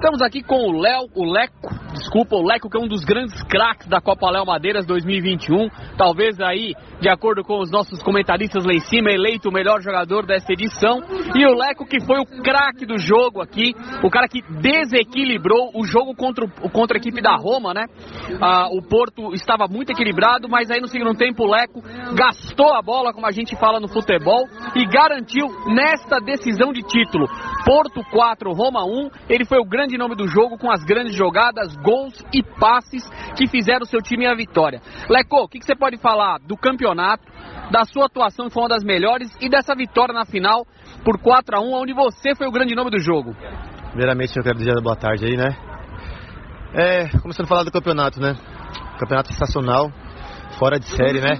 Estamos aqui com o Léo, o Leco, desculpa, o Leco que é um dos grandes craques da Copa Léo Madeiras 2021, talvez aí, de acordo com os nossos comentaristas lá em cima, eleito o melhor jogador desta edição, e o Leco que foi o craque do jogo aqui, o cara que desequilibrou o jogo contra, o, contra a equipe da Roma, né? Ah, o Porto estava muito equilibrado, mas aí no segundo tempo o Leco gastou a bola, como a gente fala no futebol, e garantiu nesta decisão de título. Porto 4, Roma 1, ele foi o grande nome do jogo com as grandes jogadas, gols e passes que fizeram o seu time a vitória. Leco, o que, que você pode falar do campeonato, da sua atuação que foi uma das melhores e dessa vitória na final por 4 a 1 onde você foi o grande nome do jogo? Primeiramente eu quero desejar boa tarde aí, né? É, começando a falar do campeonato, né? Campeonato sensacional, fora de série, né?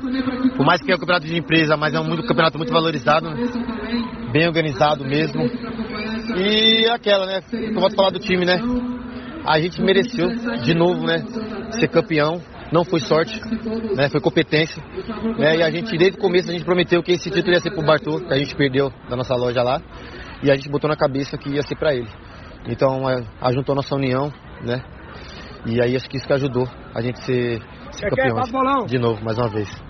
Por mais que é um campeonato de empresa, mas é um muito, campeonato muito valorizado, bem organizado mesmo. E aquela, né? Eu vou falar do time, né? A gente mereceu de novo, né? Ser campeão. Não foi sorte, né? Foi competência. Né? E a gente, desde o começo, a gente prometeu que esse título ia ser pro Bartô, que a gente perdeu da nossa loja lá. E a gente botou na cabeça que ia ser para ele. Então, é, ajuntou nossa união, né? E aí acho que isso que ajudou a gente ser, ser campeão de novo, mais uma vez.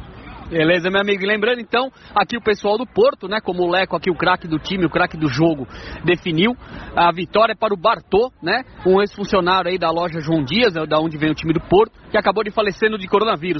Beleza, meu amigo. Lembrando então, aqui o pessoal do Porto, né? Como o Leco aqui, o craque do time, o craque do jogo, definiu a vitória para o Bartô, né? Um ex-funcionário aí da loja João Dias, da onde vem o time do Porto, que acabou de falecendo de coronavírus.